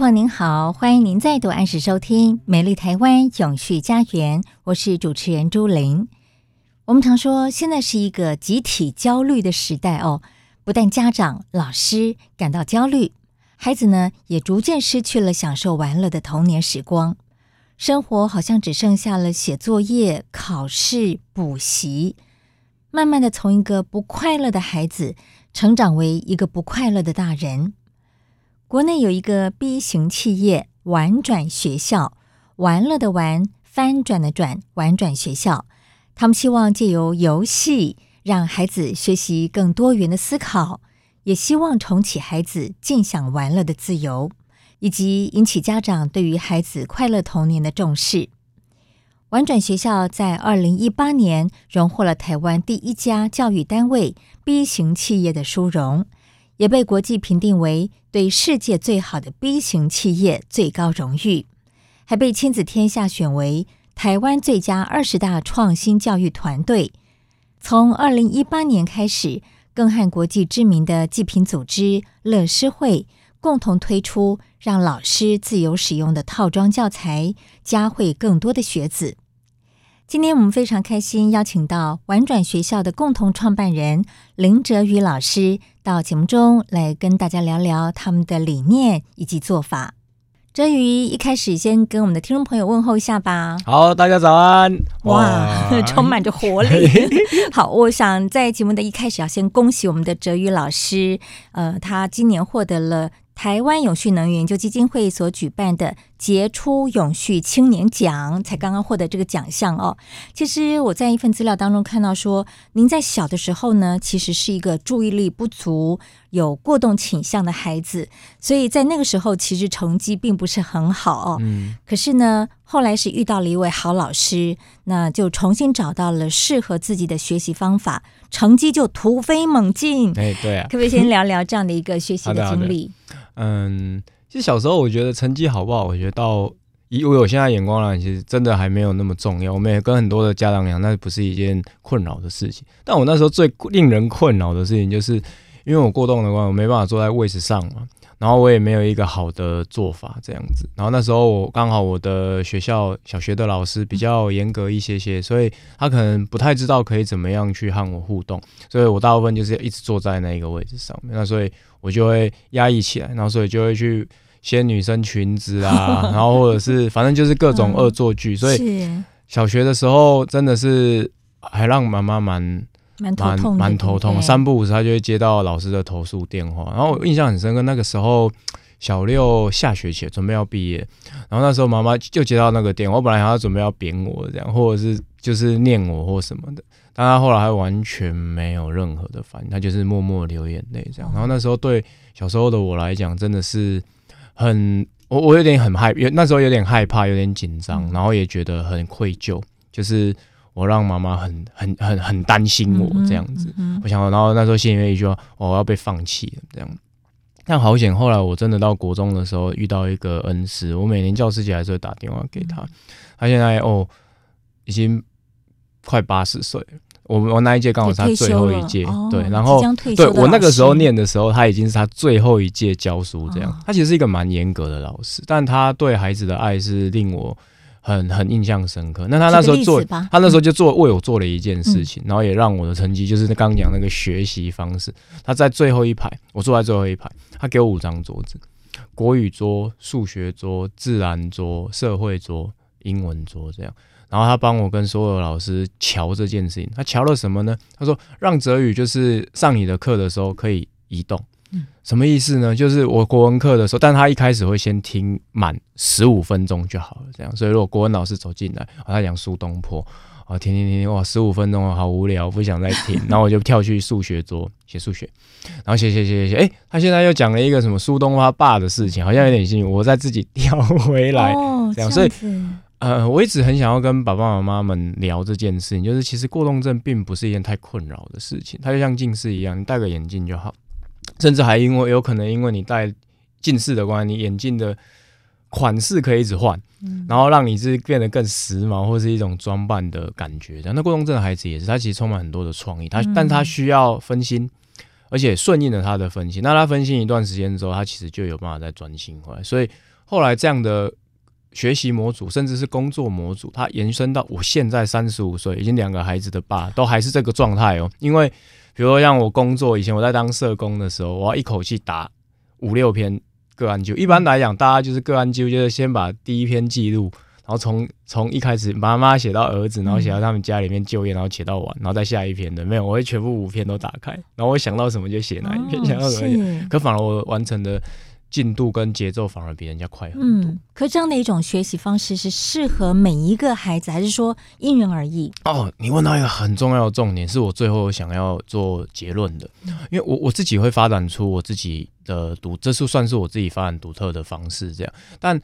朋友您好，欢迎您再度按时收听《美丽台湾永续家园》，我是主持人朱玲。我们常说，现在是一个集体焦虑的时代哦，不但家长、老师感到焦虑，孩子呢也逐渐失去了享受玩乐的童年时光，生活好像只剩下了写作业、考试、补习，慢慢的从一个不快乐的孩子成长为一个不快乐的大人。国内有一个 B 型企业“玩转学校”，玩乐的玩，翻转的转，玩转学校。他们希望借由游戏让孩子学习更多元的思考，也希望重启孩子尽享玩乐的自由，以及引起家长对于孩子快乐童年的重视。玩转学校在二零一八年荣获了台湾第一家教育单位 B 型企业的殊荣。也被国际评定为对世界最好的 B 型企业最高荣誉，还被亲子天下选为台湾最佳二十大创新教育团队。从二零一八年开始，更和国际知名的济贫组织乐施会共同推出让老师自由使用的套装教材，嘉惠更多的学子。今天我们非常开心，邀请到玩转学校的共同创办人林哲宇老师到节目中来跟大家聊聊他们的理念以及做法。哲宇一开始先跟我们的听众朋友问候一下吧。好，大家早安！哇，哇 充满着活力。好，我想在节目的一开始要先恭喜我们的哲宇老师，呃，他今年获得了。台湾永续能源研究基金会所举办的杰出永续青年奖，才刚刚获得这个奖项哦。其实我在一份资料当中看到说，您在小的时候呢，其实是一个注意力不足、有过动倾向的孩子，所以在那个时候其实成绩并不是很好哦。嗯。可是呢，后来是遇到了一位好老师，那就重新找到了适合自己的学习方法，成绩就突飞猛进。哎，对啊。可不可以先聊聊这样的一个学习的经历？嗯，其实小时候我觉得成绩好不好，我觉得到以我有现在眼光来，其实真的还没有那么重要。我们也跟很多的家长讲，那不是一件困扰的事情。但我那时候最令人困扰的事情，就是因为我过动的话，我没办法坐在位置上嘛。然后我也没有一个好的做法这样子，然后那时候我刚好我的学校小学的老师比较严格一些些，所以他可能不太知道可以怎么样去和我互动，所以我大部分就是一直坐在那个位置上面，那所以我就会压抑起来，然后所以就会去掀女生裙子啊，然后或者是反正就是各种恶作剧，所以小学的时候真的是还让妈妈蛮。蛮头痛，蛮头痛。三不五时，他就会接到老师的投诉电话。然后我印象很深刻，那个时候小六下学期准备要毕业，然后那时候妈妈就接到那个电话。我本来还要准备要扁我这样，或者是就是念我或什么的，但他后来还完全没有任何的反应，他就是默默流眼泪这样。然后那时候对小时候的我来讲，真的是很我我有点很害，那时候有点害怕，有点紧张，然后也觉得很愧疚，就是。我让妈妈很很很很担心我这样子，我想，然后那时候心里面一句话，我要被放弃了这样。但好险，后来我真的到国中的时候遇到一个恩师，我每年教师节还是会打电话给他。他现在哦，已经快八十岁了。我我那一届刚好是他最后一届，对，然后对我那个时候念的时候，他已经是他最后一届教书这样。他其实是一个蛮严格的老师，但他对孩子的爱是令我。很很印象深刻。那他那时候做，他那时候就做为我做了一件事情，嗯、然后也让我的成绩就是刚讲那个学习方式。他在最后一排，我坐在最后一排，他给我五张桌子：国语桌、数学桌、自然桌、社会桌，英文桌这样。然后他帮我跟所有老师瞧这件事情，他瞧了什么呢？他说让泽宇就是上你的课的时候可以移动，嗯，什么意思呢？就是我国文课的时候，但他一开始会先听满十五分钟就好了，这样。所以如果国文老师走进来，他讲苏东坡，啊，听听听听，哇，十五分钟好无聊，不想再听，然后我就跳去数学桌写数学，然后写写写写写，哎，他现在又讲了一个什么苏东坡他爸的事情，好像有点兴趣，我再自己调回来，哦，这样，所以。呃，我一直很想要跟爸爸妈妈们聊这件事情，就是其实过动症并不是一件太困扰的事情，它就像近视一样，你戴个眼镜就好，甚至还因为有可能因为你戴近视的关系，你眼镜的款式可以一直换，嗯，然后让你是变得更时髦，或是一种装扮的感觉。那过动症的孩子也是，他其实充满很多的创意，他但他需要分心，而且顺应了他的分心，那他分心一段时间之后，他其实就有办法再专心回来。所以后来这样的。学习模组，甚至是工作模组，它延伸到我现在三十五岁，已经两个孩子的爸，都还是这个状态哦。因为，比如说像我工作以前，我在当社工的时候，我要一口气打五六篇个案记录。一般来讲，大家就是个案记录，就是先把第一篇记录，然后从从一开始妈妈写到儿子，然后写到他们家里面就业，然后写到完，然后再下一篇的。没有，我会全部五篇都打开，然后我想到什么就写哪一篇，哦、想到什么写。可反而我完成的。进度跟节奏反而比人家快很多。嗯，可这样的一种学习方式是适合每一个孩子，还是说因人而异？哦，你问到一个很重要的重点，是我最后想要做结论的。因为我我自己会发展出我自己的独，这是算是我自己发展独特的方式，这样。但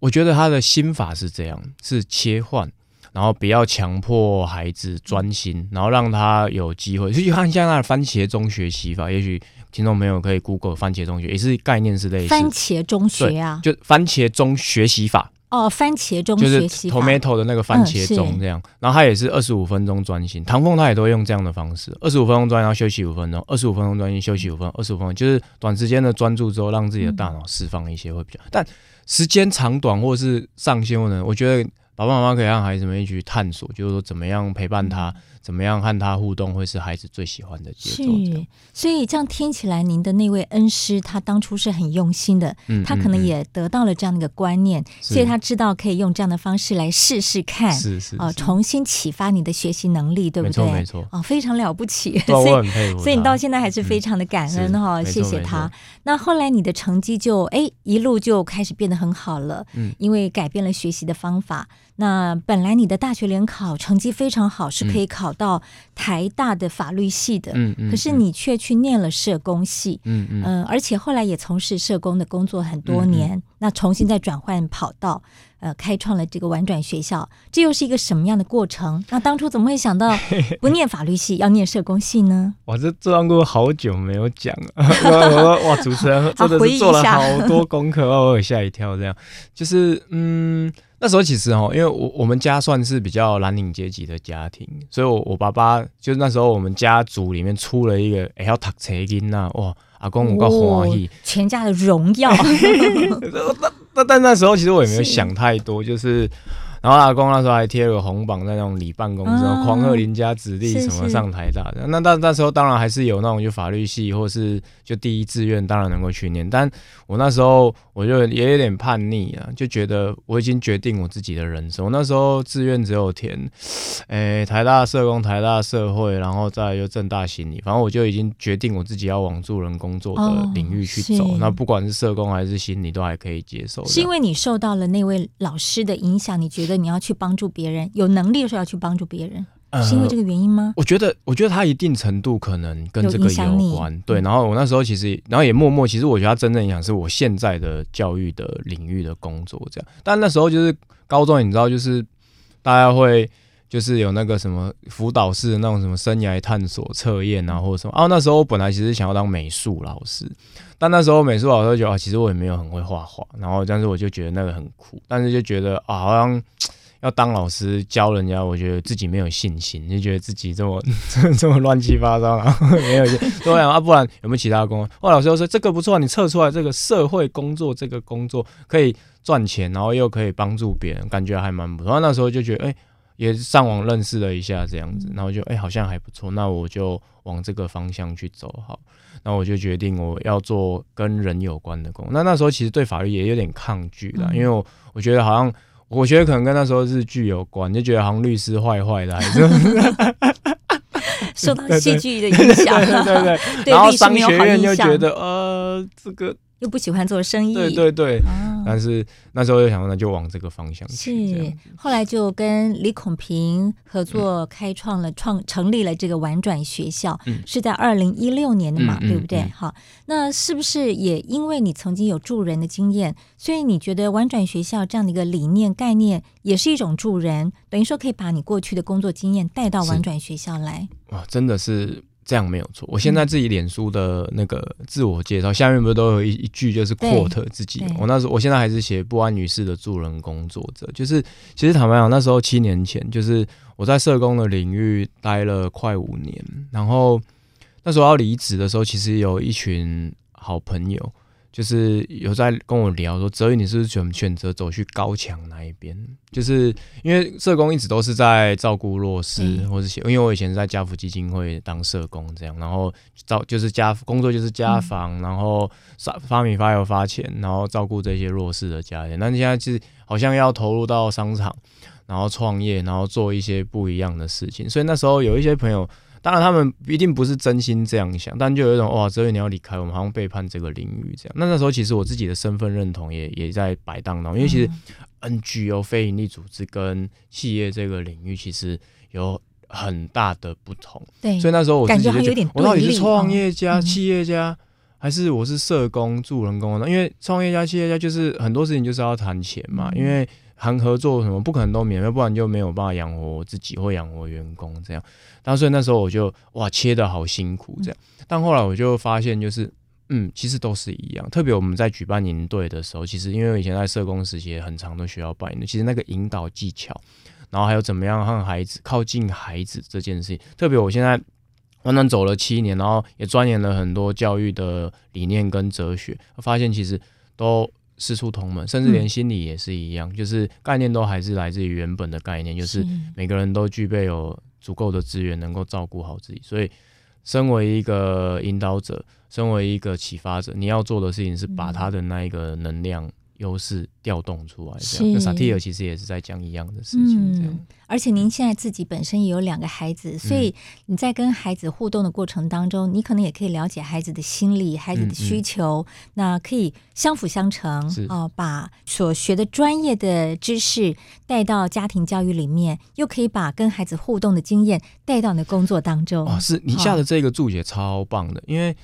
我觉得他的心法是这样，是切换，然后不要强迫孩子专心，然后让他有机会。就看像那番茄钟学习法，也许。听众朋友可以 Google 番茄中学，也是概念是类似。番茄中学啊，就番茄中学习法。哦，番茄中学习法。就是 tomato 的那个番茄钟这样，嗯、然后它也是二十五分钟专心。唐凤他也都会用这样的方式，二十五分钟专心，然后休息五分钟，二十五分钟专心，休息五分钟，二十五分钟就是短时间的专注之后，让自己的大脑释放一些会比较。嗯、但时间长短或是上限呢？我觉得爸爸妈妈可以让孩子们一起去探索，就是说怎么样陪伴他。嗯怎么样和他互动会是孩子最喜欢的节奏？是，所以这样听起来，您的那位恩师他当初是很用心的，嗯，他可能也得到了这样的一个观念，所以他知道可以用这样的方式来试试看，是是啊，重新启发你的学习能力，对不对？没错，哦，非常了不起，所以所以你到现在还是非常的感恩哈，谢谢他。那后来你的成绩就哎一路就开始变得很好了，嗯，因为改变了学习的方法。那本来你的大学联考成绩非常好，是可以考到台大的法律系的，嗯嗯，可是你却去念了社工系，嗯嗯，呃，而且后来也从事社工的工作很多年，嗯、那重新再转换跑道，呃，开创了这个玩转学校，这又是一个什么样的过程？那当初怎么会想到 不念法律系，要念社工系呢？哇，这这段过好久没有讲了，哇，主持人真的是做了好多功课，我有吓一跳，这样就是嗯。那时候其实哦，因为我我们家算是比较蓝领阶级的家庭，所以我我爸爸就是那时候我们家族里面出了一个哎要读册经呐，哇，阿公我够欢喜，全家的荣耀。那那但那时候其实我也没有想太多，是就是。然后阿公那时候还贴了个红榜在那种里办公室，狂贺邻家子弟什么上台大的。那那那时候当然还是有那种就法律系或是就第一志愿当然能够去念，但我那时候我就也有点叛逆啊，就觉得我已经决定我自己的人生。我那时候志愿只有填，诶台大社工、台大社会，然后再就正大心理，反正我就已经决定我自己要往助人工作的领域去走。哦、那不管是社工还是心理都还可以接受。是因为你受到了那位老师的影响，你觉得？你要去帮助别人，有能力的时候要去帮助别人，呃、是因为这个原因吗？我觉得，我觉得他一定程度可能跟这个有关。对，然后我那时候其实，然后也默默，其实我觉得他真正影响是我现在的教育的领域的工作这样。但那时候就是高中，你知道，就是大家会就是有那个什么辅导式的那种什么生涯探索测验啊，或者什么。啊，那时候我本来其实想要当美术老师。但那时候美术老师就觉得啊，其实我也没有很会画画，然后但是我就觉得那个很酷，但是就觉得啊，好像 要当老师教人家，我觉得自己没有信心，就觉得自己这么 这么乱七八糟，然后没有，对啊，不然有没有其他工作？后来老师又说这个不错，你测出来这个社会工作这个工作可以赚钱，然后又可以帮助别人，感觉还蛮不错。那时候就觉得哎、欸，也上网认识了一下这样子，然后就哎、欸、好像还不错，那我就往这个方向去走好。那我就决定我要做跟人有关的工。那那时候其实对法律也有点抗拒啦，嗯、因为我我觉得好像我觉得可能跟那时候日剧有关，就觉得好像律师坏坏的，还是。受到 戏剧的影响，对对对，对，然后商学院就觉得呃，这个又不喜欢做生意，对对对，哦、但是那时候又想说，那就往这个方向去。是，后来就跟李孔平合作，开创了创、嗯、成立了这个玩转学校，嗯、是在二零一六年的嘛，嗯、对不对？好，那是不是也因为你曾经有助人的经验，所以你觉得玩转学校这样的一个理念概念也是一种助人，等于说可以把你过去的工作经验带到玩转学校来？哇，真的是这样没有错。我现在自己脸书的那个自我介绍、嗯、下面不是都有一一句就是 quote 自己。我那时候，我现在还是写不安女士的助人工作者。就是其实坦白讲，那时候七年前，就是我在社工的领域待了快五年，然后那时候要离职的时候，其实有一群好朋友。就是有在跟我聊说，泽宇，你是不是选选择走去高墙那一边？就是因为社工一直都是在照顾弱势，嗯、或是，因为我以前是在家福基金会当社工这样，然后照就是家工作就是家访，嗯、然后发发米发油发钱，然后照顾这些弱势的家庭。那你现在就是好像要投入到商场，然后创业，然后做一些不一样的事情。所以那时候有一些朋友。当然，他们一定不是真心这样想，但就有一种哇，哲宇你要离开我们，好像背叛这个领域这样。那那时候其实我自己的身份认同也也在摆荡当中，因为其实 NGO 非营利组织跟企业这个领域其实有很大的不同。对，所以那时候我自己就觉得，我到底是创业家、企业家，还是我是社工、助人工呢？因为创业家、企业家就是很多事情就是要谈钱嘛，因为。谈合作什么不可能都免费，不然就没有办法养活我自己或养活员工这样。但所以那时候我就哇切的好辛苦这样。但后来我就发现就是嗯，其实都是一样。特别我们在举办营队的时候，其实因为我以前在社工时期也很常都需要办的，其实那个引导技巧，然后还有怎么样和孩子靠近孩子这件事情，特别我现在慢慢走了七年，然后也钻研了很多教育的理念跟哲学，发现其实都。师出同门，甚至连心理也是一样，嗯、就是概念都还是来自于原本的概念，就是每个人都具备有足够的资源，能够照顾好自己。所以，身为一个引导者，身为一个启发者，你要做的事情是把他的那一个能量。优势调动出来，这样。那萨提尔其实也是在讲一样的事情，这样。而且您现在自己本身也有两个孩子，所以你在跟孩子互动的过程当中，你可能也可以了解孩子的心理、孩子的需求，那可以相辅相成哦，把所学的专业的知识带到家庭教育里面，又可以把跟孩子互动的经验带到你的工作当中。哦，是你下的这个注解超棒的，因为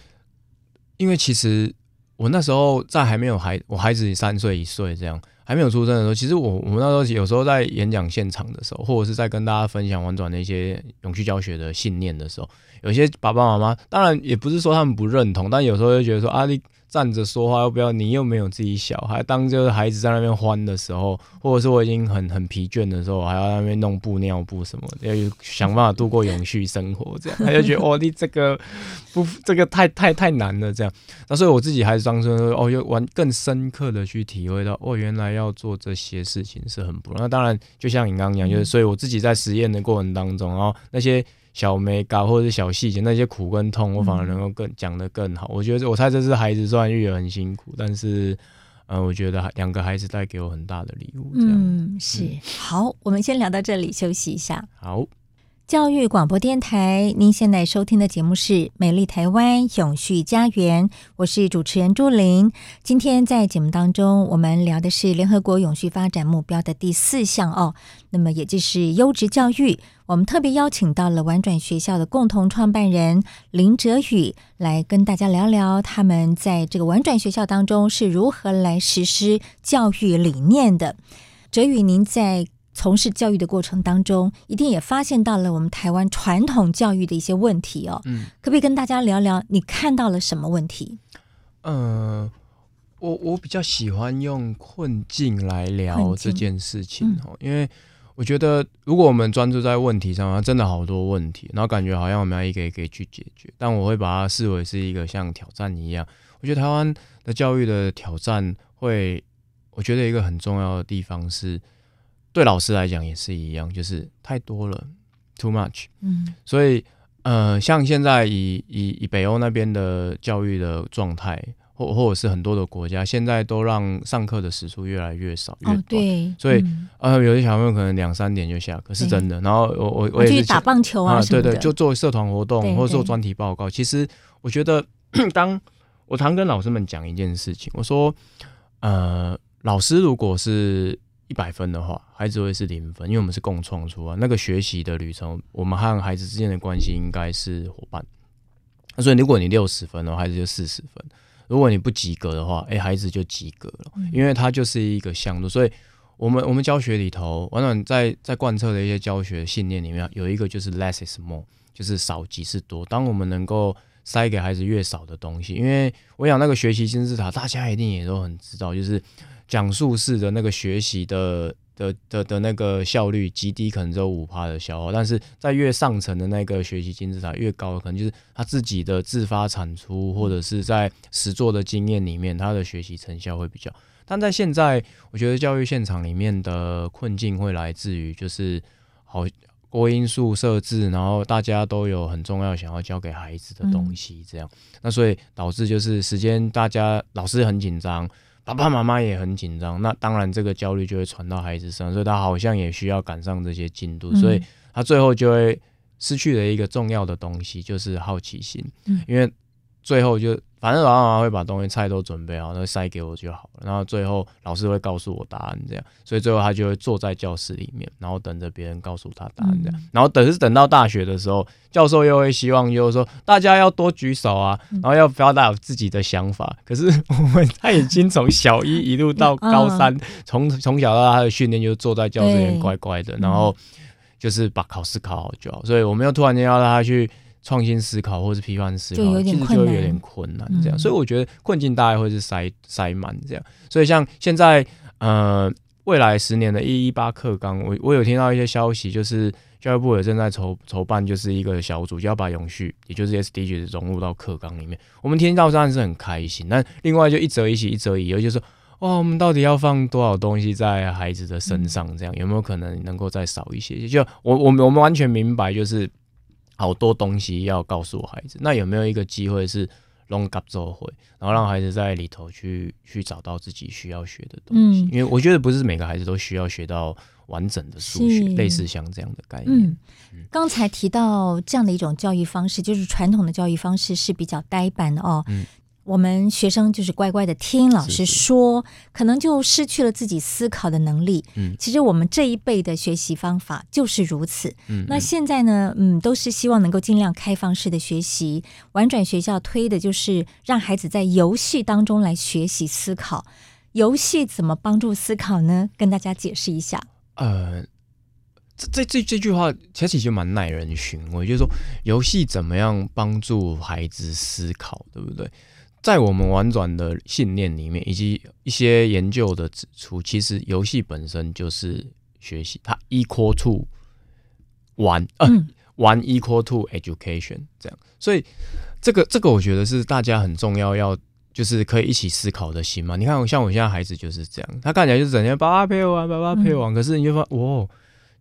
因为其实。我那时候在还没有孩，我孩子三岁一岁这样还没有出生的时候，其实我我们那时候有时候在演讲现场的时候，或者是在跟大家分享玩转的一些永续教学的信念的时候，有些爸爸妈妈当然也不是说他们不认同，但有时候就觉得说啊你。站着说话，要不要？你又没有自己小孩，当就是孩子在那边欢的时候，或者是我已经很很疲倦的时候，还要在那边弄布尿布什么的，要想办法度过永续生活，这样 他就觉得哦，你这个不，这个太太太难了，这样。那所以我自己还是当时哦，又玩更深刻的去体会到，哦，原来要做这些事情是很不容易。那当然，就像你刚刚讲，就是所以我自己在实验的过程当中，然后那些。小美感或者是小细节，那些苦跟痛，我反而能够更讲得更好。嗯、我觉得，我猜这是孩子虽然育儿很辛苦，但是，嗯、呃，我觉得两个孩子带给我很大的礼物。这样，嗯，是。嗯、好，我们先聊到这里，休息一下。好。教育广播电台，您现在收听的节目是《美丽台湾永续家园》，我是主持人朱琳。今天在节目当中，我们聊的是联合国永续发展目标的第四项哦，那么也就是优质教育。我们特别邀请到了婉转学校的共同创办人林哲宇来跟大家聊聊他们在这个婉转学校当中是如何来实施教育理念的。哲宇，您在从事教育的过程当中，一定也发现到了我们台湾传统教育的一些问题哦。嗯，可不可以跟大家聊聊你看到了什么问题？嗯、呃，我我比较喜欢用困境来聊这件事情哦，嗯、因为我觉得如果我们专注在问题上，真的好多问题，然后感觉好像我们要一个一个去解决，但我会把它视为是一个像挑战一样。我觉得台湾的教育的挑战会，我觉得一个很重要的地方是。对老师来讲也是一样，就是太多了，too much。嗯，所以呃，像现在以以以北欧那边的教育的状态，或或者是很多的国家，现在都让上课的时数越来越少，越短。哦、对，所以、嗯、呃，有些小朋友可能两三点就下课，是真的。然后我我我也是打棒球啊，啊对对，就做社团活动或者做专题报告。其实我觉得，当我常跟老师们讲一件事情，我说，呃，老师如果是一百分的话，孩子会是零分，因为我们是共创出来那个学习的旅程，我们和孩子之间的关系应该是伙伴。所以如果你六十分的话，孩子就四十分。如果你不及格的话，哎、欸，孩子就及格了，因为它就是一个向度。所以，我们我们教学里头，往往在在贯彻的一些教学信念里面，有一个就是 less is more，就是少即是多。当我们能够塞给孩子越少的东西，因为我想那个学习金字塔，大家一定也都很知道，就是讲述式的那个学习的。的的的那个效率极低，可能只有五趴的消耗，但是在越上层的那个学习金字塔越高，可能就是他自己的自发产出，或者是在实作的经验里面，他的学习成效会比较。但在现在，我觉得教育现场里面的困境会来自于就是好多因素设置，然后大家都有很重要想要教给孩子的东西，这样，那所以导致就是时间大家老师很紧张。爸爸妈妈也很紧张，那当然这个焦虑就会传到孩子身上，所以他好像也需要赶上这些进度，所以他最后就会失去了一个重要的东西，就是好奇心，因为最后就。反正老爸妈妈会把东西菜都准备好，那塞给我就好了。然后最后老师会告诉我答案，这样，所以最后他就会坐在教室里面，然后等着别人告诉他答案，这样。然后等是等到大学的时候，教授又会希望就是说大家要多举手啊，然后要表达自己的想法。可是我们他已经从小一一路到高三，从从小到大他的训练就坐在教室里面乖乖的，然后就是把考试考好就好。所以我们又突然间要让他去。创新思考或是批判思考，其实就会有点困难，这样，嗯、所以我觉得困境大概会是塞塞满这样。所以像现在，呃，未来十年的一一八课纲，我我有听到一些消息，就是教育部也正在筹筹办，就是一个小组，就要把永续，也就是 SDGs 融入到课纲里面。我们听到当然是很开心，但另外就一则一喜，一则一忧，就是说，哦，我们到底要放多少东西在孩子的身上？这样有没有可能能够再少一些？就我我们我们完全明白，就是。好多东西要告诉我孩子，那有没有一个机会是 long gap 周会，然后让孩子在里头去去找到自己需要学的东西？嗯、因为我觉得不是每个孩子都需要学到完整的数学，类似像这样的概念。嗯，刚才提到这样的一种教育方式，就是传统的教育方式是比较呆板的哦。嗯。我们学生就是乖乖的听老师说，可能就失去了自己思考的能力。嗯，其实我们这一辈的学习方法就是如此。嗯，那现在呢，嗯，都是希望能够尽量开放式的学习，玩转学校推的就是让孩子在游戏当中来学习思考。游戏怎么帮助思考呢？跟大家解释一下。呃，这这这句话其实就蛮耐人寻味，就是说游戏怎么样帮助孩子思考，对不对？在我们玩转的信念里面，以及一些研究的指出，其实游戏本身就是学习，它 equal to 玩，呃，嗯、玩 equal to education 这样。所以这个这个，我觉得是大家很重要，要就是可以一起思考的心嘛。你看，像我现在孩子就是这样，他看起来就是整天爸爸陪我玩，爸爸陪我玩，嗯、可是你就发现，哇。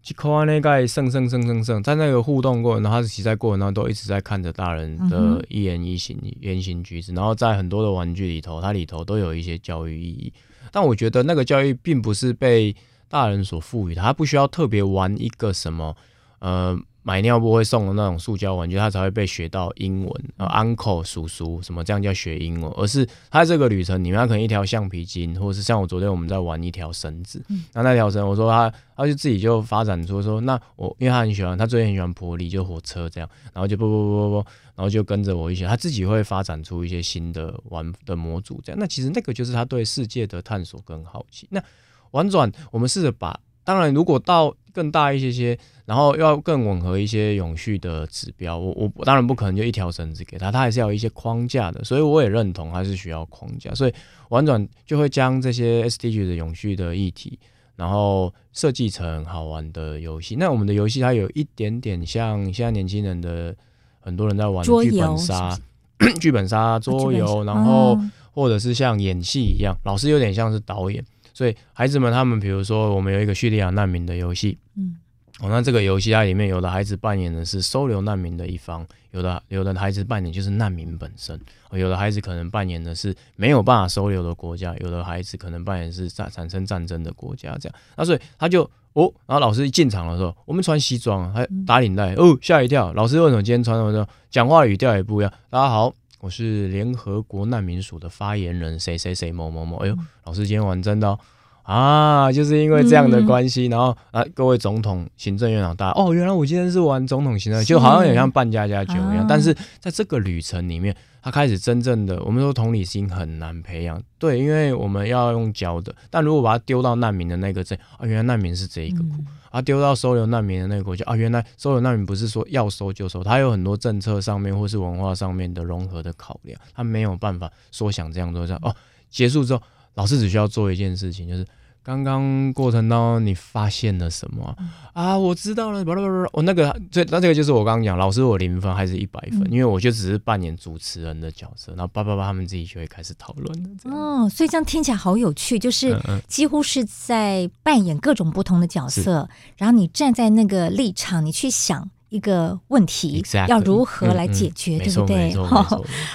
去扣啊，那个胜胜胜胜胜，在那个互动过程，然后他骑在过程当中都一直在看着大人的一言一行、言行举止，然后在很多的玩具里头，它里头都有一些教育意义。但我觉得那个教育并不是被大人所赋予的，他不需要特别玩一个什么，呃。买尿布会送的那种塑胶玩具，他才会被学到英文，呃，uncle 叔叔什么这样叫学英文，而是他这个旅程里面，他可能一条橡皮筋，或者是像我昨天我们在玩一条绳子，那那条绳，我说他，他就自己就发展出说，那我因为他很喜欢，他最近很喜欢玻璃，就火车这样，然后就不不不不不，然后就跟着我一起，他自己会发展出一些新的玩的模组，这样，那其实那个就是他对世界的探索跟好奇。那玩转，我们试着把。当然，如果到更大一些些，然后要更吻合一些永续的指标，我我当然不可能就一条绳子给他，他还是要有一些框架的。所以我也认同，还是需要框架。所以玩转就会将这些 SDG 的永续的议题，然后设计成好玩的游戏。那我们的游戏它有一点点像现在年轻人的很多人在玩剧本杀、剧本杀桌游，然后或者是像演戏一样，老师有点像是导演。所以孩子们，他们比如说，我们有一个叙利亚难民的游戏，嗯，哦，那这个游戏它里面有的孩子扮演的是收留难民的一方，有的有的孩子扮演就是难民本身，有的孩子可能扮演的是没有办法收留的国家，有的孩子可能扮演是战产生战争的国家这样。那所以他就哦，然后老师一进场的时候，我们穿西装，还打领带，哦，吓一跳。老师为什么今天穿什么？讲话语调也不一样。大家好，我是联合国难民署的发言人，谁谁谁某某某。哎呦，老师今天玩真的哦。啊，就是因为这样的关系，嗯、然后啊，各位总统、行政院长，大家哦，原来我今天是玩总统行政，就好像也像办家家酒一样。啊、但是在这个旅程里面，他开始真正的，我们说同理心很难培养，对，因为我们要用教的。但如果把它丢到难民的那个镇啊，原来难民是这一个苦、嗯、啊，丢到收留难民的那个国家啊，原来收留难民不是说要收就收，他有很多政策上面或是文化上面的融合的考量，他没有办法说想这样做这样哦。结束之后，老师只需要做一件事情，就是。刚刚过程当中，你发现了什么啊？我知道了，不不不，我那个，这那这个就是我刚刚讲，老师我零分还是一百分？嗯、因为我就只是扮演主持人的角色，然后叭叭叭，他们自己就会开始讨论了。哦，所以这样听起来好有趣，就是几乎是在扮演各种不同的角色，嗯嗯，然后你站在那个立场，你去想。一个问题 Exactly, 要如何来解决，嗯嗯、对不对？好，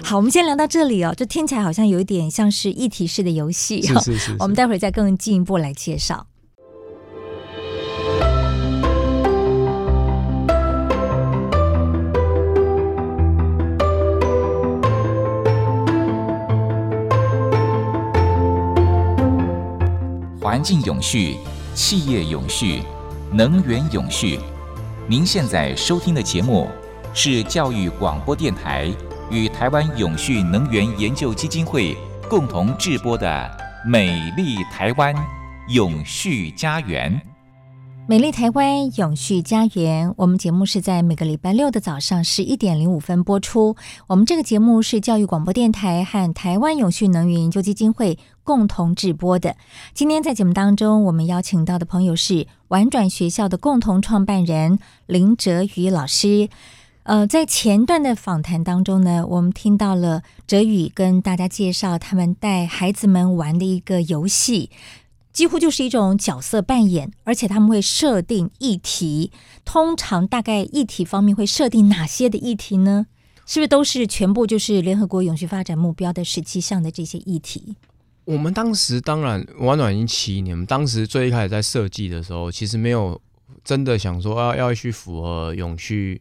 好，我们先聊到这里哦。这听起来好像有一点像是议题式的游戏，是是是是，我们待会儿再更进一步来介绍。环境永续，企业永续，能源永续。您现在收听的节目是教育广播电台与台湾永续能源研究基金会共同制播的《美丽台湾永续家园》。美丽台湾永续家园，我们节目是在每个礼拜六的早上十一点零五分播出。我们这个节目是教育广播电台和台湾永续能源研究基金会共同制播的。今天在节目当中，我们邀请到的朋友是玩转学校的共同创办人林哲宇老师。呃，在前段的访谈当中呢，我们听到了哲宇跟大家介绍他们带孩子们玩的一个游戏，几乎就是一种角色扮演，而且他们会设定议题。通常大概议题方面会设定哪些的议题呢？是不是都是全部就是联合国永续发展目标的十七项的这些议题？我们当时当然玩暖已经七年，我们当时最一开始在设计的时候，其实没有真的想说要要去符合永续。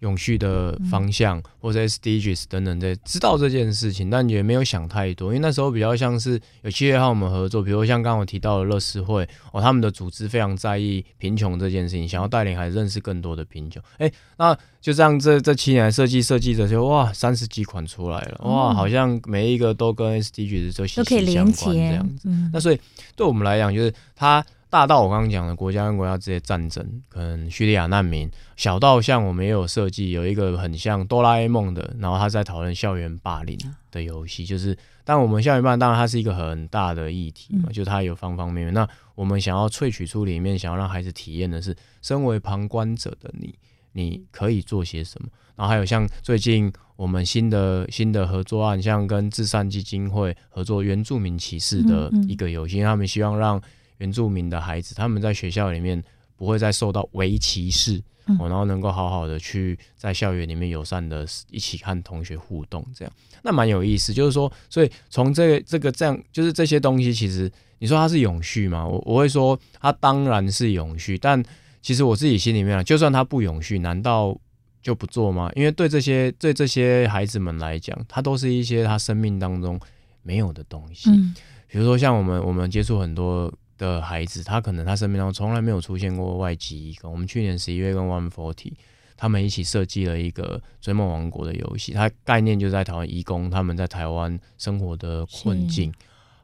永续的方向，或者 SDGs 等等的，知道这件事情，但也没有想太多，因为那时候比较像是有企业和我们合作，比如像刚刚我提到的乐施会哦，他们的组织非常在意贫穷这件事情，想要带领孩子认识更多的贫穷。哎，那就这样，这这七年来设计设计的时候，哇，三十几款出来了，哇，好像每一个都跟 SDGs 都息息相关这样子。那所以对我们来讲，就是它。大到我刚刚讲的国家跟国家之间战争，可能叙利亚难民；小到像我们也有设计有一个很像哆啦 A 梦的，然后他在讨论校园霸凌的游戏。就是，但我们校园霸凌当然它是一个很大的议题嘛，就它有方方面面。那我们想要萃取出里面，想要让孩子体验的是，身为旁观者的你，你可以做些什么？然后还有像最近我们新的新的合作案，像跟至善基金会合作原住民歧视的一个游戏，因为他们希望让原住民的孩子，他们在学校里面不会再受到围歧视，嗯、然后能够好好的去在校园里面友善的一起和同学互动，这样那蛮有意思。就是说，所以从这个这个这样，就是这些东西，其实你说它是永续吗？我我会说它当然是永续，但其实我自己心里面，就算它不永续，难道就不做吗？因为对这些对这些孩子们来讲，它都是一些他生命当中没有的东西。嗯、比如说像我们我们接触很多。的孩子，他可能他生命当中从来没有出现过外籍移工。我们去年十一月跟 One Forty 他们一起设计了一个追梦王国的游戏，它概念就在台湾义工他们在台湾生活的困境。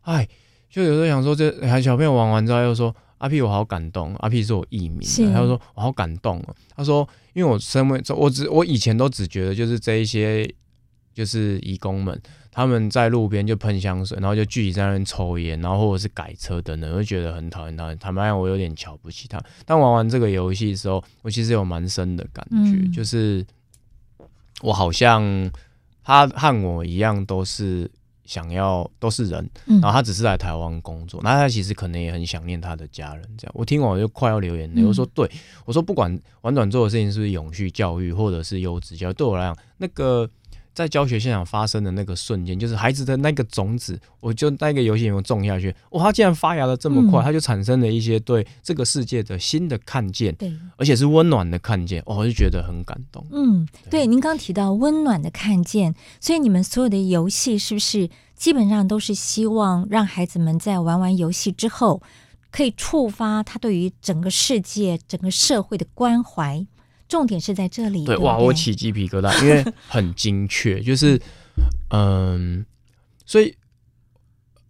哎，就有时候想说，这还小朋友玩完之后又说：“阿 P，我好感动。”阿 P 是我艺名，是他就说：“我好感动哦。”他说：“因为我身为我只我以前都只觉得就是这一些就是义工们。”他们在路边就喷香水，然后就聚集在那边抽烟，然后或者是改车等等，我就觉得很讨厌他。坦白讲，我有点瞧不起他。但玩完这个游戏的时候，我其实有蛮深的感觉，嗯、就是我好像他和我一样，都是想要都是人，嗯、然后他只是来台湾工作，那他其实可能也很想念他的家人。这样，我听完我就快要流眼泪。嗯、我说，对，我说不管婉转做的事情是不是永续教育，或者是优质教育，对我来讲，那个。在教学现场发生的那个瞬间，就是孩子的那个种子，我就那个游戏里面种下去，哇，他竟然发芽的这么快，他、嗯、就产生了一些对这个世界的新的看见，对，而且是温暖的看见，我就觉得很感动。嗯，对，对您刚刚提到温暖的看见，所以你们所有的游戏是不是基本上都是希望让孩子们在玩完游戏之后，可以触发他对于整个世界、整个社会的关怀？重点是在这里。对，对，哇，我起鸡皮疙瘩，因为很精确，就是，嗯，所以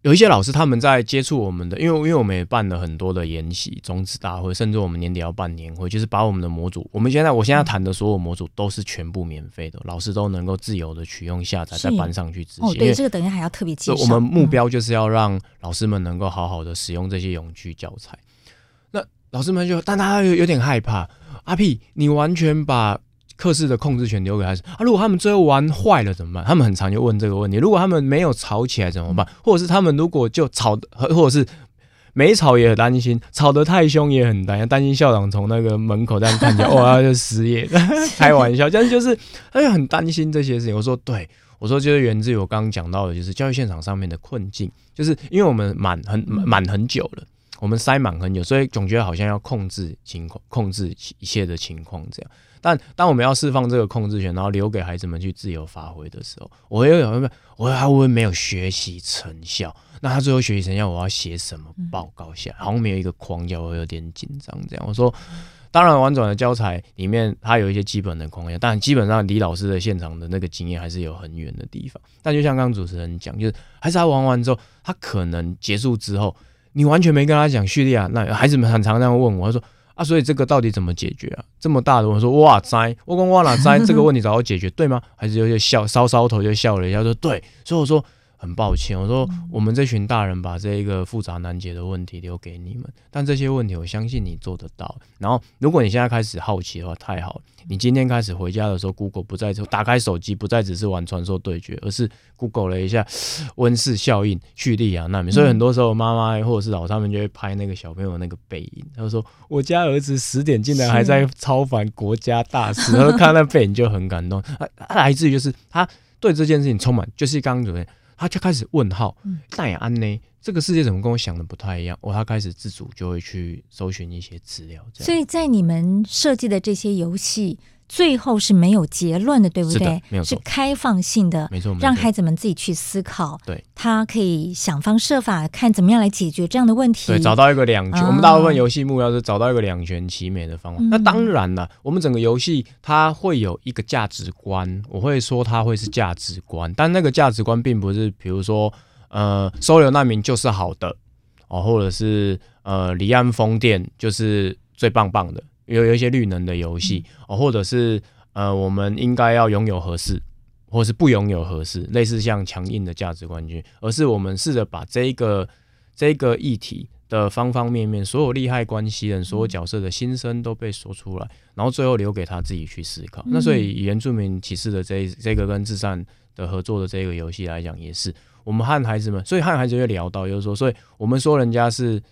有一些老师他们在接触我们的，因为因为我们也办了很多的研习、种子大会，甚至我们年底要办年会，就是把我们的模组，我们现在我现在谈的所有模组都是全部免费的，老师都能够自由的取用、下载，再搬上去执行。哦，对，这个等一下还要特别介绍。我们目标就是要让老师们能够好好的使用这些永续教材。那老师们就，但他有有点害怕。阿 P，你完全把课室的控制权留给孩子啊？如果他们最后玩坏了怎么办？他们很常就问这个问题。如果他们没有吵起来怎么办？或者是他们如果就吵，或者是没吵也很担心，吵得太凶也很担心，担心校长从那个门口这样看见，哇，就失业。开玩笑，但是就是他就很担心这些事情。我说对，我说就是源自于我刚刚讲到的，就是教育现场上面的困境，就是因为我们满很满很久了。我们塞满很久，所以总觉得好像要控制情况，控制一切的情况这样。但当我们要释放这个控制权，然后留给孩子们去自由发挥的时候，我又有没有？我还会没有学习成效？那他最后学习成效，我要写什么报告下？好像没有一个框架，我有点紧张。这样我说，当然，婉转的教材里面它有一些基本的框架，但基本上离老师的现场的那个经验还是有很远的地方。但就像刚刚主持人讲，就是还是他玩完之后，他可能结束之后。你完全没跟他讲叙利亚，那孩子们很常这样问我，他说啊，所以这个到底怎么解决啊？这么大的，我说哇塞，我讲哇哪塞，这个问题早要解决，对吗？孩子有些笑，搔搔头就笑了一下，说对，所以我说。很抱歉，我说我们这群大人把这一个复杂难解的问题留给你们，但这些问题我相信你做得到。然后，如果你现在开始好奇的话，太好了。你今天开始回家的时候，Google 不再打开手机，不再只是玩传说对决，而是 Google 了一下温室效应、叙利亚难民。所以很多时候，妈妈或者是老师他们就会拍那个小朋友那个背影，他说：“我家儿子十点竟然还在超凡国家大事。”然后看那背影就很感动。啊，来自于就是他对这件事情充满，就是刚刚主任。他就开始问号，那也安呢？这个世界怎么跟我想的不太一样？哦，他开始自主就会去搜寻一些资料。所以在你们设计的这些游戏，最后是没有结论的，对不对？是开放性的，没错，让孩子们自己去思考。对，他可以想方设法看怎么样来解决这样的问题。对，找到一个两全。哦，我们大部分游戏目标是找到一个两全其美的方法。嗯，那当然了，我们整个游戏它会有一个价值观，我会说它会是价值观，但那个价值观并不是，比如说。呃，收留难民就是好的哦，或者是呃，离岸风电就是最棒棒的，有有一些绿能的游戏哦，或者是呃，我们应该要拥有合适，或者是不拥有合适，类似像强硬的价值观去，而是我们试着把这一个这一个议题的方方面面，所有利害关系人、所有角色的心声都被说出来，然后最后留给他自己去思考。那所以以原住民启事的这这个跟至善的合作的这个游戏来讲，也是。我们和孩子们，所以和孩子会聊到，就是说，所以我们说人家是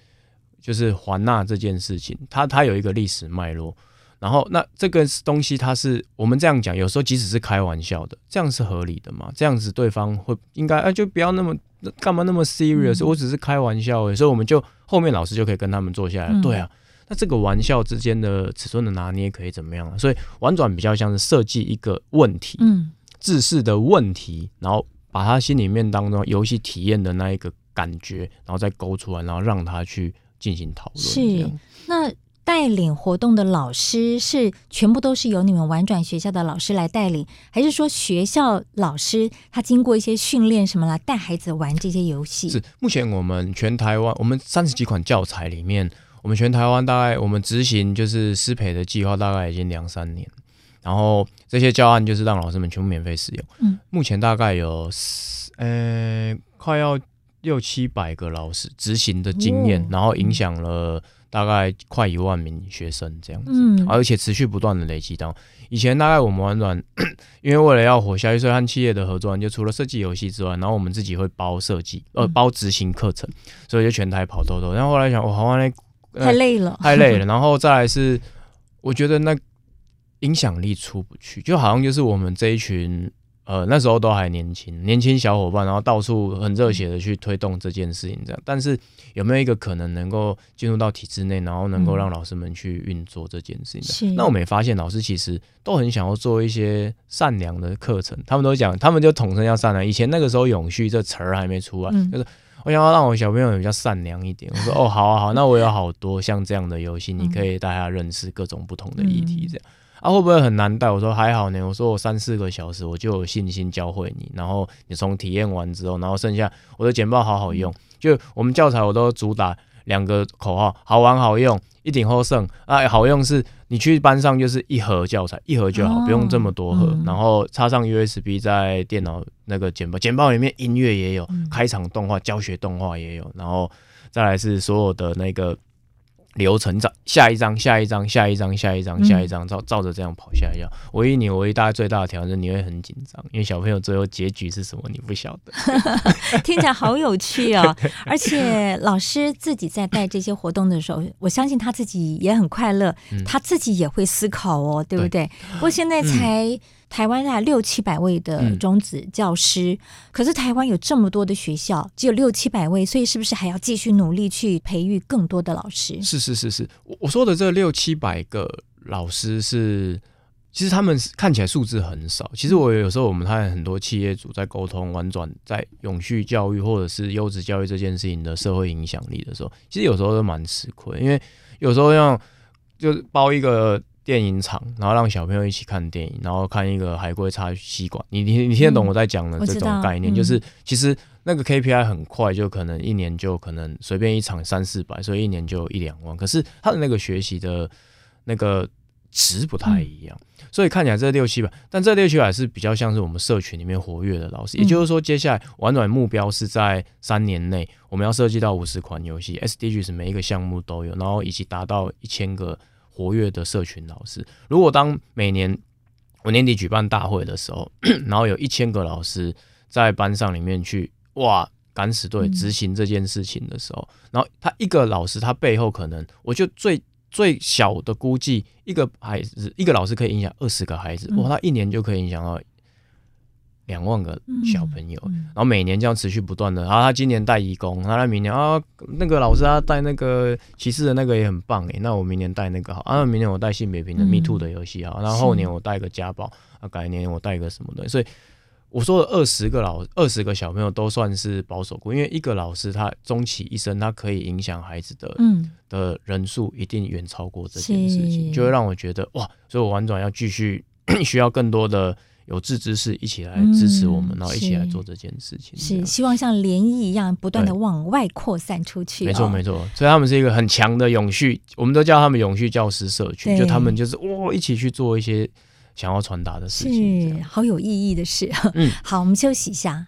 就是环纳这件事情，它它有一个历史脉络，然后那这个东西它是我们这样讲，有时候即使是开玩笑的，这样是合理的嘛？这样子对方会应该啊，就不要那么干嘛那么 serious，我只是开玩笑诶，所以我们就后面老师就可以跟他们坐下来，对啊，那这个玩笑之间的尺寸的拿捏可以怎么样？所以婉转比较像是设计一个问题，嗯，制式的问题，然后。把他心里面当中游戏体验的那一个感觉，然后再勾出来，然后让他去进行讨论。是，那带领活动的老师是全部都是由你们玩转学校的老师来带领，还是说学校老师他经过一些训练什么来带孩子玩这些游戏？是，目前我们全台湾，我们三十几款教材里面，我们全台湾大概我们执行就是师培的计划，大概已经两三年。然后这些教案就是让老师们全部免费使用。嗯，目前大概有呃快要六七百个老师执行的经验，然后影响了大概快一万名学生这样子，嗯，而且持续不断的累积到以前大概我们玩软，因为为了要活下去，所以和企业的合作，就除了设计游戏之外，然后我们自己会包设计，呃，包执行课程，所以就全台跑透透。然后后来想，我好像那太累了，太累了。然后再来是，我觉得那影响力出不去，就好像就是我们这一群。呃，那时候都还年轻，年轻小伙伴，然后到处很热血的去推动这件事情，这样。但是有没有一个可能能够进入到体制内，然后能够让老师们去运作这件事情？嗯、那我们也发现，老师其实都很想要做一些善良的课程。他们都讲，他们就统称要善良。以前那个时候“永续”这词儿还没出来，嗯、就是我想要让我小朋友比较善良一点。我说：“哦，好啊，好，那我有好多像这样的游戏，你可以大家认识各种不同的议题，这样。”啊，会不会很难带？我说还好呢。我说我三四个小时，我就有信心教会你。然后你从体验完之后，然后剩下我的简报好好用。就我们教材我都主打两个口号：好玩好用，一顶后胜。啊，好用是你去班上就是一盒教材，一盒就好，哦、不用这么多盒。嗯、然后插上 USB 在电脑那个简报，简报里面音乐也有，嗯、开场动画、教学动画也有。然后再来是所有的那个。流程照下一张，下一张，下一张，下一张，下一张，照照着这样跑下来。唯一你唯一大概最大的挑战你会很紧张，因为小朋友最后结局是什么你不晓得。听起来好有趣哦！而且老师自己在带这些活动的时候，我相信他自己也很快乐，他自己也会思考哦，对不对？对不过现在才。台湾大概六七百位的中子教师，嗯、可是台湾有这么多的学校，只有六七百位，所以是不是还要继续努力去培育更多的老师？是是是是，我我说的这六七百个老师是，其实他们看起来数字很少。其实我有时候我们看很多企业主在沟通玩转在永续教育或者是优质教育这件事情的社会影响力的时候，其实有时候都蛮吃亏，因为有时候要就包一个。电影场，然后让小朋友一起看电影，然后看一个海龟插吸管。你你你听得懂我在讲的这种概念？嗯、就是其实那个 KPI 很快，就可能一年就可能随便一场三四百，所以一年就一两万。可是他的那个学习的那个值不太一样，嗯、所以看起来这六七百，但这六七百是比较像是我们社群里面活跃的老师。嗯、也就是说，接下来玩转目标是在三年内我们要设计到五十款游戏，SDG 是每一个项目都有，然后以及达到一千个。活跃的社群老师，如果当每年我年底举办大会的时候，然后有一千个老师在班上里面去哇敢死队执行这件事情的时候，嗯、然后他一个老师他背后可能我就最最小的估计，一个孩子一个老师可以影响二十个孩子，哇，他一年就可以影响到。两万个小朋友，嗯。嗯、然后每年这样持续不断的，然后他今年带义工，然后他明年啊，那个老师他带那个骑士的那个也很棒诶，那我明年带那个好，啊，明年我带性别平等 Me Too 的游戏好，然后后年我带个家暴，啊，改年我带个什么的，所以我说的二十个老二十个小朋友都算是保守估，因为一个老师他终其一生，他可以影响孩子的、嗯、的人数一定远超过这件事情，就会让我觉得哇，所以我玩转要继续 需要更多的。有志之士一起来支持我们，嗯、然后一起来做这件事情。是希望像涟漪一样不断的往外扩散出去。没错没错，所以他们是一个很强的永续，我们都叫他们永续教师社群。就他们就是哇，一起去做一些想要传达的事情，是好有意义的事。嗯，好，我们休息一下。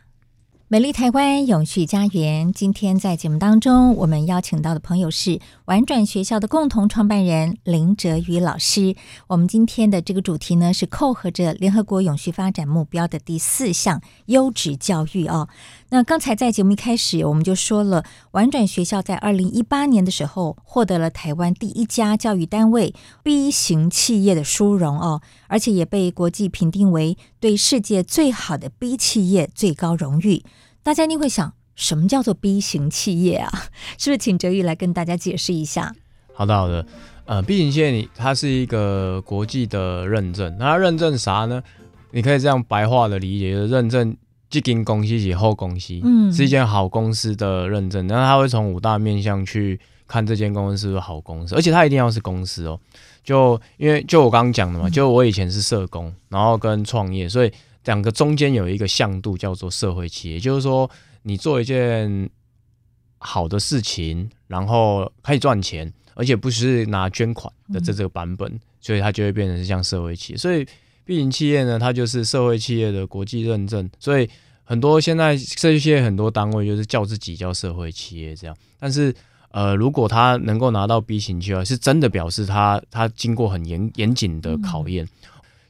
美丽台湾永续家园，今天在节目当中，我们邀请到的朋友是玩转学校的共同创办人林哲宇老师。我们今天的这个主题呢，是扣合着联合国永续发展目标的第四项优质教育哦。那刚才在节目一开始，我们就说了，玩转学校在二零一八年的时候，获得了台湾第一家教育单位 B 型企业的殊荣哦，而且也被国际评定为对世界最好的 B 企业最高荣誉。大家一定会想，什么叫做 B 型企业啊？是不是请哲宇来跟大家解释一下？好的，好的。呃，B 型企业它是一个国际的认证，那它认证啥呢？你可以这样白话的理解，就是认证这间公司及后公司，嗯，是一间好公司的认证。那它会从五大面向去看这间公司是不是好公司，而且它一定要是公司哦。就因为就我刚刚讲的嘛，就我以前是社工，然后跟创业，所以。两个中间有一个向度叫做社会企业，也就是说，你做一件好的事情，然后可以赚钱，而且不是拿捐款的这这个版本，所以它就会变成是像社会企业。所以 B 型企业呢，它就是社会企业的国际认证。所以很多现在社会企业很多单位就是叫自己叫社会企业这样，但是呃，如果他能够拿到 B 型企业，是真的表示他他经过很严严谨的考验。嗯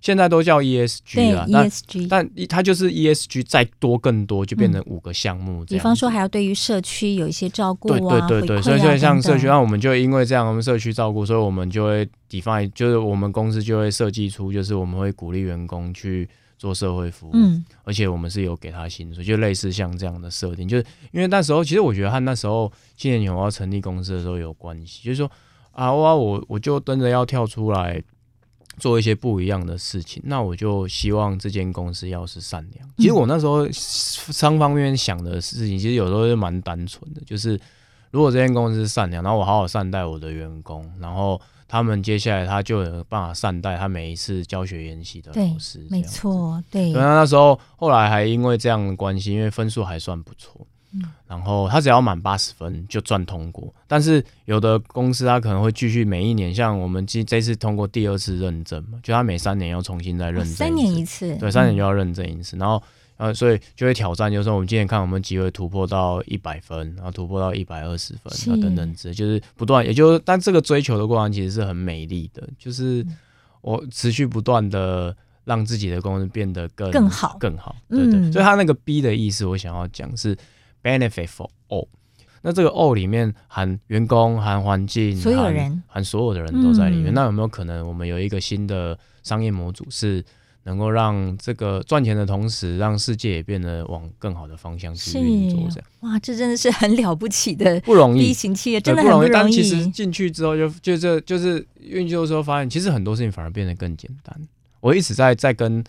现在都叫 ESG 了，那 ESG 但它就是 ESG 再多更多，就变成五个项目。比方说，还要对于社区有一些照顾啊，对对对对，所以所以像社区，那我们就因为这样，我们社区照顾，所以我们就会 define，就是我们公司就会设计出，就是我们会鼓励员工去做社会服务，嗯，而且我们是有给他薪水，就类似像这样的设定，就是因为那时候其实我觉得和那时候青年友要成立公司的时候有关系，就是说啊，我我我就真的要跳出来。做一些不一样的事情，那我就希望这间公司要是善良。其实我那时候双方面想的事情，其实有时候是蛮单纯的，就是如果这间公司是善良，然后我好好善待我的员工，然后他们接下来他就有办法善待他每一次教学研习的老师。没错，对。那那时候后来还因为这样的关系，因为分数还算不错。然后他只要满八十分就赚通过，但是有的公司他可能会继续每一年，像我们这这次通过第二次认证嘛，就他每三年要重新再认证，三年一次，对，三年就要认证一次，然后呃，所以就会挑战，就是说我们今天看我们机会突破到一百分，然后突破到一百二十分，啊等等之类，就是不断，也就是但这个追求的过程其实是很美丽的，就是我持续不断的让自己的公司变得更更好，更好，对对，所以他那个 B 的意思，我想要讲是。Benefit for all，那这个 all 里面含员工、含环境、所有人、含所有的人都在里面。嗯、那有没有可能，我们有一个新的商业模组，是能够让这个赚钱的同时，让世界也变得往更好的方向去运作？这样哇，这真的是很了不起的，不容易。B 型企业真的很不容易。但其实进去之后就，就就这就是运作的时候，发现其实很多事情反而变得更简单。我一直在在跟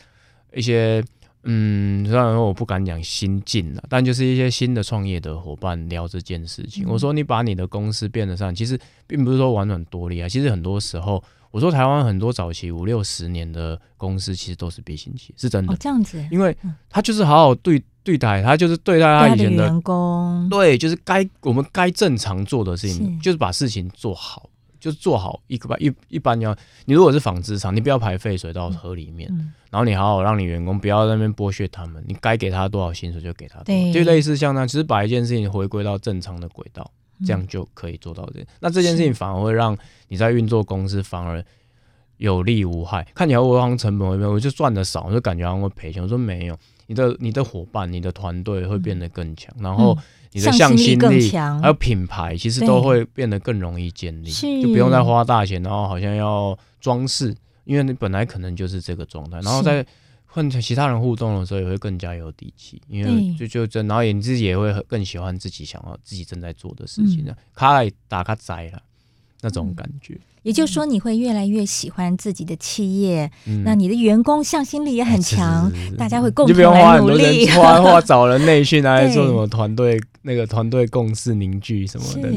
一些。嗯，虽然说我不敢讲新进了，但就是一些新的创业的伙伴聊这件事情。嗯、我说你把你的公司变得上，其实并不是说玩转多厉害。其实很多时候，我说台湾很多早期五六十年的公司，其实都是 B 型企业，是真的。哦、这样子，因为他就是好好对对待，他就是对待他以前的，的员工，对，就是该我们该正常做的事情，是就是把事情做好。就做好一个吧，一一般你要，你如果是纺织厂，你不要排废水到河里面，嗯、然后你好好让你员工不要在那边剥削他们，你该给他多少薪水就给他多少，对，就类似像那样，其实把一件事情回归到正常的轨道，这样就可以做到这。嗯、那这件事情反而会让你在运作公司反而有利无害。看起来我好像成本会没有，我就赚的少，我就感觉好像会赔钱。我说没有，你的你的伙伴、你的团队会变得更强，嗯、然后。你的向心力更强，还有品牌，其实都会变得更容易建立，就不用再花大钱，然后好像要装饰，因为你本来可能就是这个状态，然后在和其他人互动的时候也会更加有底气，因为就就这，然后你自己也会更喜欢自己想要自己正在做的事情，卡来打卡摘了那种感觉。也就是说，你会越来越喜欢自己的企业，嗯、那你的员工向心力也很强，是是是是大家会共同来努力，花花找人内训啊，做什么团队那个团队共事凝聚什么的。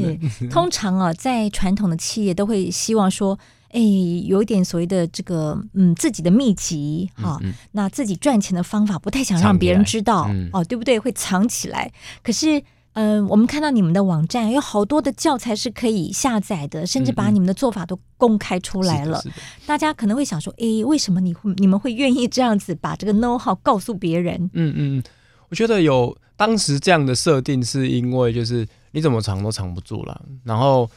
通常啊，在传统的企业都会希望说，哎，有一点所谓的这个嗯自己的秘籍哈，嗯嗯。那自己赚钱的方法不太想让别人知道、嗯、哦，对不对？会藏起来，可是。嗯，我们看到你们的网站有好多的教材是可以下载的，甚至把你们的做法都公开出来了。嗯嗯，大家可能会想说，诶，为什么你会你们会愿意这样子把这个 know how 告诉别人？嗯嗯，我觉得有当时这样的设定，是因为就是你怎么藏都藏不住了。然后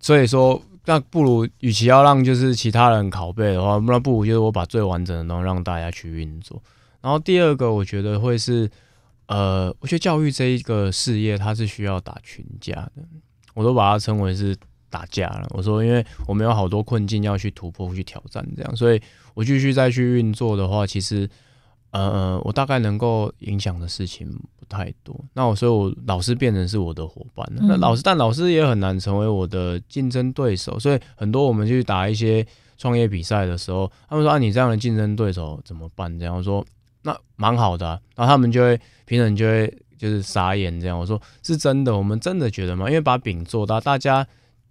所以说，那不如与其要让就是其他人拷贝的话，那不如就是我把最完整的东西让大家去运作。然后第二个，我觉得会是。呃，我觉得教育这一个事业，它是需要打群架的，我都把它称为是打架了。我说，因为我们有好多困境要去突破、去挑战，这样，所以我继续再去运作的话，其实，呃，我大概能够影响的事情不太多。那我所以，我老师变成是我的伙伴了。那老师，但老师也很难成为我的竞争对手。所以，很多我们去打一些创业比赛的时候，他们说：“啊，你这样的竞争对手怎么办？”这样我说。那蛮好的、啊，然后他们就会评审就会就是傻眼这样。我说是真的，我们真的觉得吗？因为把饼做大，大家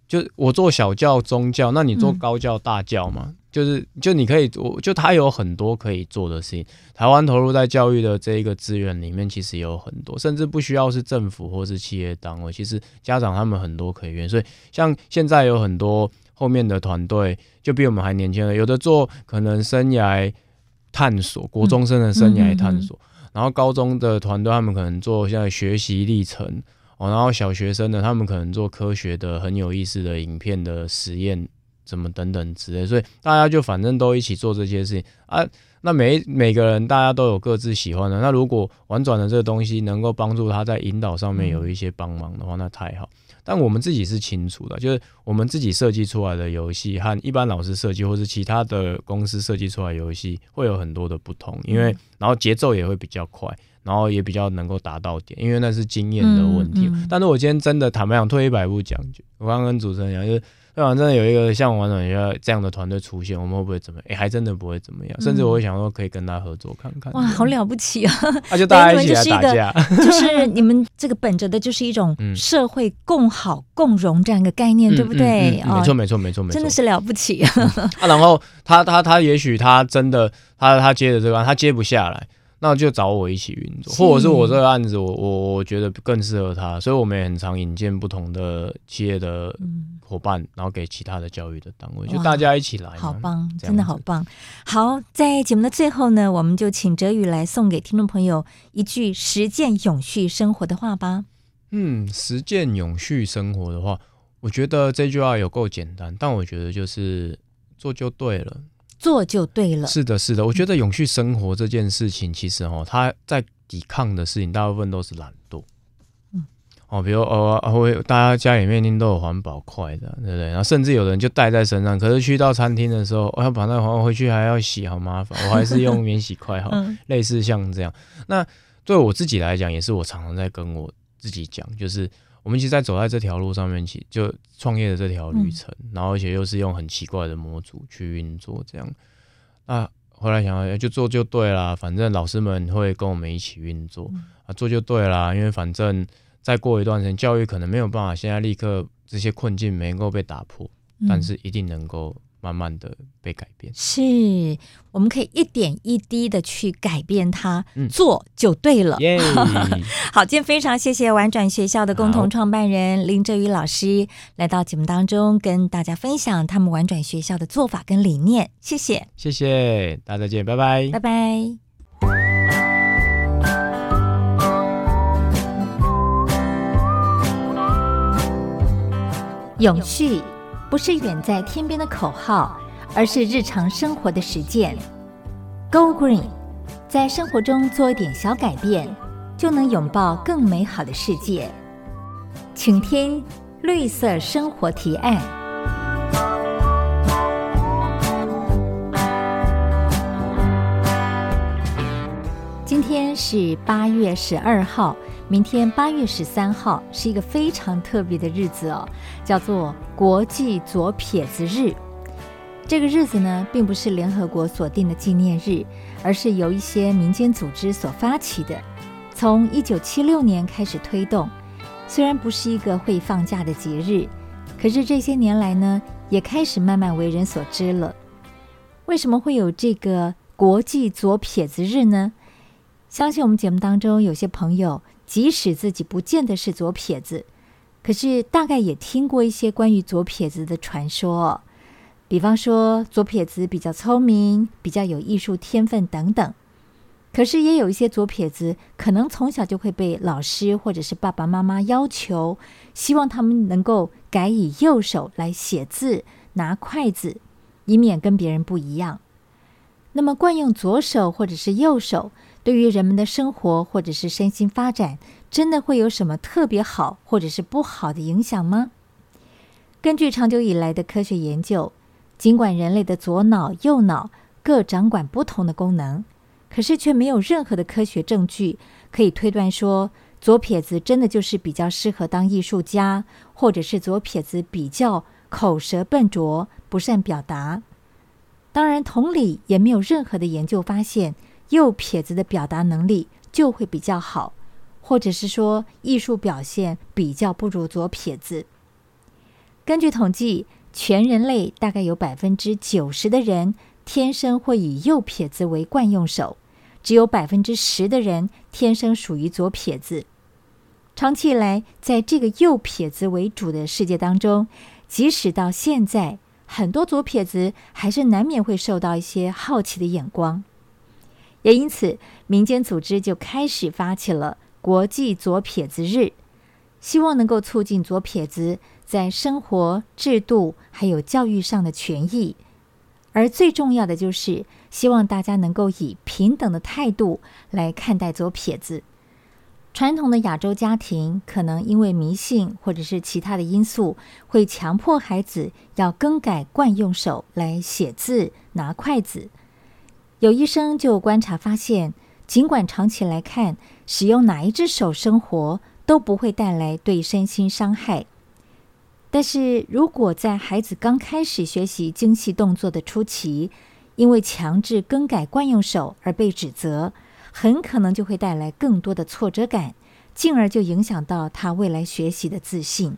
就我做小教、中教，那你做高教、大教嘛？嗯、就是就你可以，我就他有很多可以做的事情。台湾投入在教育的这一个资源里面，其实有很多，甚至不需要是政府或是企业单位，其实家长他们很多可以愿。所以像现在有很多后面的团队，就比我们还年轻了，有的做可能生涯。探索国中生的生涯探索，然后高中的团队他们可能做现在学习历程哦，然后小学生的，他们可能做科学的很有意思的影片的实验，怎么等等之类，所以大家就反正都一起做这些事情啊。那每每个人大家都有各自喜欢的，那如果玩转的这个东西能够帮助他在引导上面有一些帮忙的话，那太好。但我们自己是清楚的，就是我们自己设计出来的游戏和一般老师设计或是其他的公司设计出来游戏会有很多的不同，因为然后节奏也会比较快。然后也比较能够达到点，因为那是经验的问题。嗯嗯、但是我今天真的坦白讲，退一百步讲，我刚刚跟主持人讲，就是对方真的有一个像王总学校这样的团队出现，我们会不会怎么样？哎，还真的不会怎么样，甚至我会想说可以跟他合作看看。哇，好了不起啊！那、啊、就大家一起来打架，就是你们这个本着的就是一种社会共好共荣这样一个概念，嗯、对不对？没错，没错，没错，没错，真的是了不起 啊然后他他他也许他真的他他接的这个他接不下来。那就找我一起运作，或者是我这个案子我，我我我觉得更适合他，所以我们也很常引荐不同的企业的伙伴，嗯、然后给其他的教育的单位，就大家一起来，好棒，真的好棒。好，在节目的最后呢，我们就请哲宇来送给听众朋友一句实践永续生活的话吧。嗯，实践永续生活的话，我觉得这句话有够简单，但我觉得就是做就对了。做就对了。是的，是的，我觉得永续生活这件事情，其实哦，他在抵抗的事情，大部分都是懒惰。嗯，哦，比如哦，会大家家里面一定都有环保筷的，对不对？然后甚至有人就带在身上，可是去到餐厅的时候，我要把那个还回去还要洗，好麻烦。我还是用免洗筷好。嗯、类似像这样，那对我自己来讲，也是我常常在跟我自己讲，就是。我们其实，在走在这条路上面，其就创业的这条旅程，嗯、然后而且又是用很奇怪的模组去运作，这样。那后来想想，就做就对了，反正老师们会跟我们一起运作，嗯、啊，做就对了，因为反正再过一段时间，教育可能没有办法现在立刻这些困境没能够被打破，嗯、但是一定能够。慢慢的被改变，是我们可以一点一滴的去改变它，嗯、做就对了。Yeah 好，今天非常谢谢玩转学校的共同创办人林哲宇老师来到节目当中，跟大家分享他们玩转学校的做法跟理念。谢谢，谢谢，大家再见，拜拜，拜拜。永续。不是远在天边的口号，而是日常生活的实践。Go Green，在生活中做一点小改变，就能拥抱更美好的世界。请听绿色生活提案。今天是八月十二号。明天八月十三号是一个非常特别的日子哦，叫做国际左撇子日。这个日子呢，并不是联合国所定的纪念日，而是由一些民间组织所发起的。从一九七六年开始推动，虽然不是一个会放假的节日，可是这些年来呢，也开始慢慢为人所知了。为什么会有这个国际左撇子日呢？相信我们节目当中有些朋友。即使自己不见得是左撇子，可是大概也听过一些关于左撇子的传说，比方说左撇子比较聪明，比较有艺术天分等等。可是也有一些左撇子，可能从小就会被老师或者是爸爸妈妈要求，希望他们能够改以右手来写字、拿筷子，以免跟别人不一样。那么惯用左手或者是右手，对于人们的生活或者是身心发展，真的会有什么特别好或者是不好的影响吗？根据长久以来的科学研究，尽管人类的左脑、右脑各掌管不同的功能，可是却没有任何的科学证据可以推断说左撇子真的就是比较适合当艺术家，或者是左撇子比较口舌笨拙、不善表达。当然，同理也没有任何的研究发现。右撇子的表达能力就会比较好，或者是说艺术表现比较不如左撇子。根据统计，全人类大概有百分之九十的人天生会以右撇子为惯用手，只有百分之十的人天生属于左撇子。长期以来，在这个右撇子为主的世界当中，即使到现在，很多左撇子还是难免会受到一些好奇的眼光。也因此，民间组织就开始发起了国际左撇子日，希望能够促进左撇子在生活、制度还有教育上的权益，而最重要的就是希望大家能够以平等的态度来看待左撇子。传统的亚洲家庭可能因为迷信或者是其他的因素，会强迫孩子要更改惯用手来写字、拿筷子。有医生就观察发现，尽管长期来看，使用哪一只手生活都不会带来对身心伤害，但是如果在孩子刚开始学习精细动作的初期，因为强制更改惯用手而被指责，很可能就会带来更多的挫折感，进而就影响到他未来学习的自信。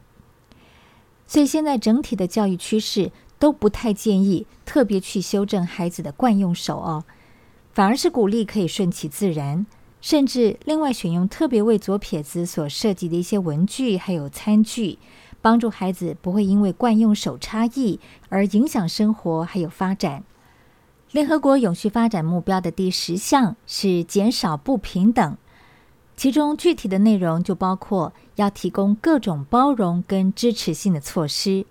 所以现在整体的教育趋势都不太建议特别去修正孩子的惯用手哦，反而是鼓励可以顺其自然，甚至另外选用特别为左撇子所设计的一些文具还有餐具，帮助孩子不会因为惯用手差异而影响生活还有发展。联合国永续发展目标的第十项是减少不平等，其中具体的内容就包括要提供各种包容跟支持性的措施，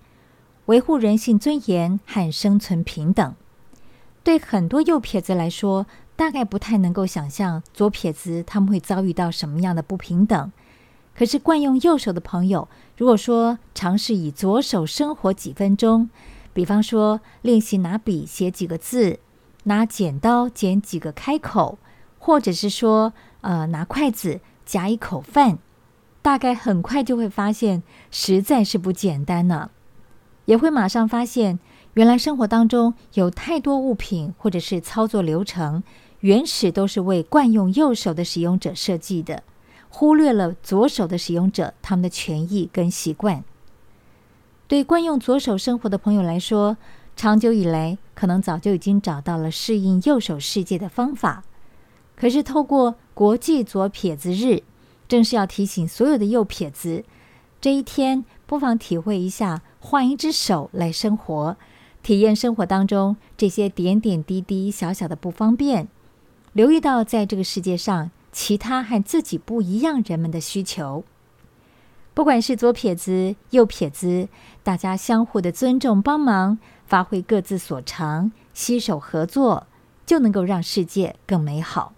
维护人性尊严和生存平等。对很多右撇子来说，大概不太能够想象左撇子他们会遭遇到什么样的不平等。可是惯用右手的朋友，如果说尝试以左手生活几分钟，比方说练习拿笔写几个字。拿剪刀剪几个开口，或者是说，呃，拿筷子夹一口饭，大概很快就会发现，实在是不简单呢。也会马上发现，原来生活当中有太多物品或者是操作流程，原始都是为惯用右手的使用者设计的，忽略了左手的使用者他们的权益跟习惯。对惯用左手生活的朋友来说，长久以来，可能早就已经找到了适应右手世界的方法。可是，透过国际左撇子日，正是要提醒所有的右撇子，这一天不妨体会一下换一只手来生活，体验生活当中这些点点滴滴、小小的不方便，留意到在这个世界上其他和自己不一样人们的需求。不管是左撇子、右撇子，大家相互的尊重、帮忙。发挥各自所长，携手合作，就能够让世界更美好。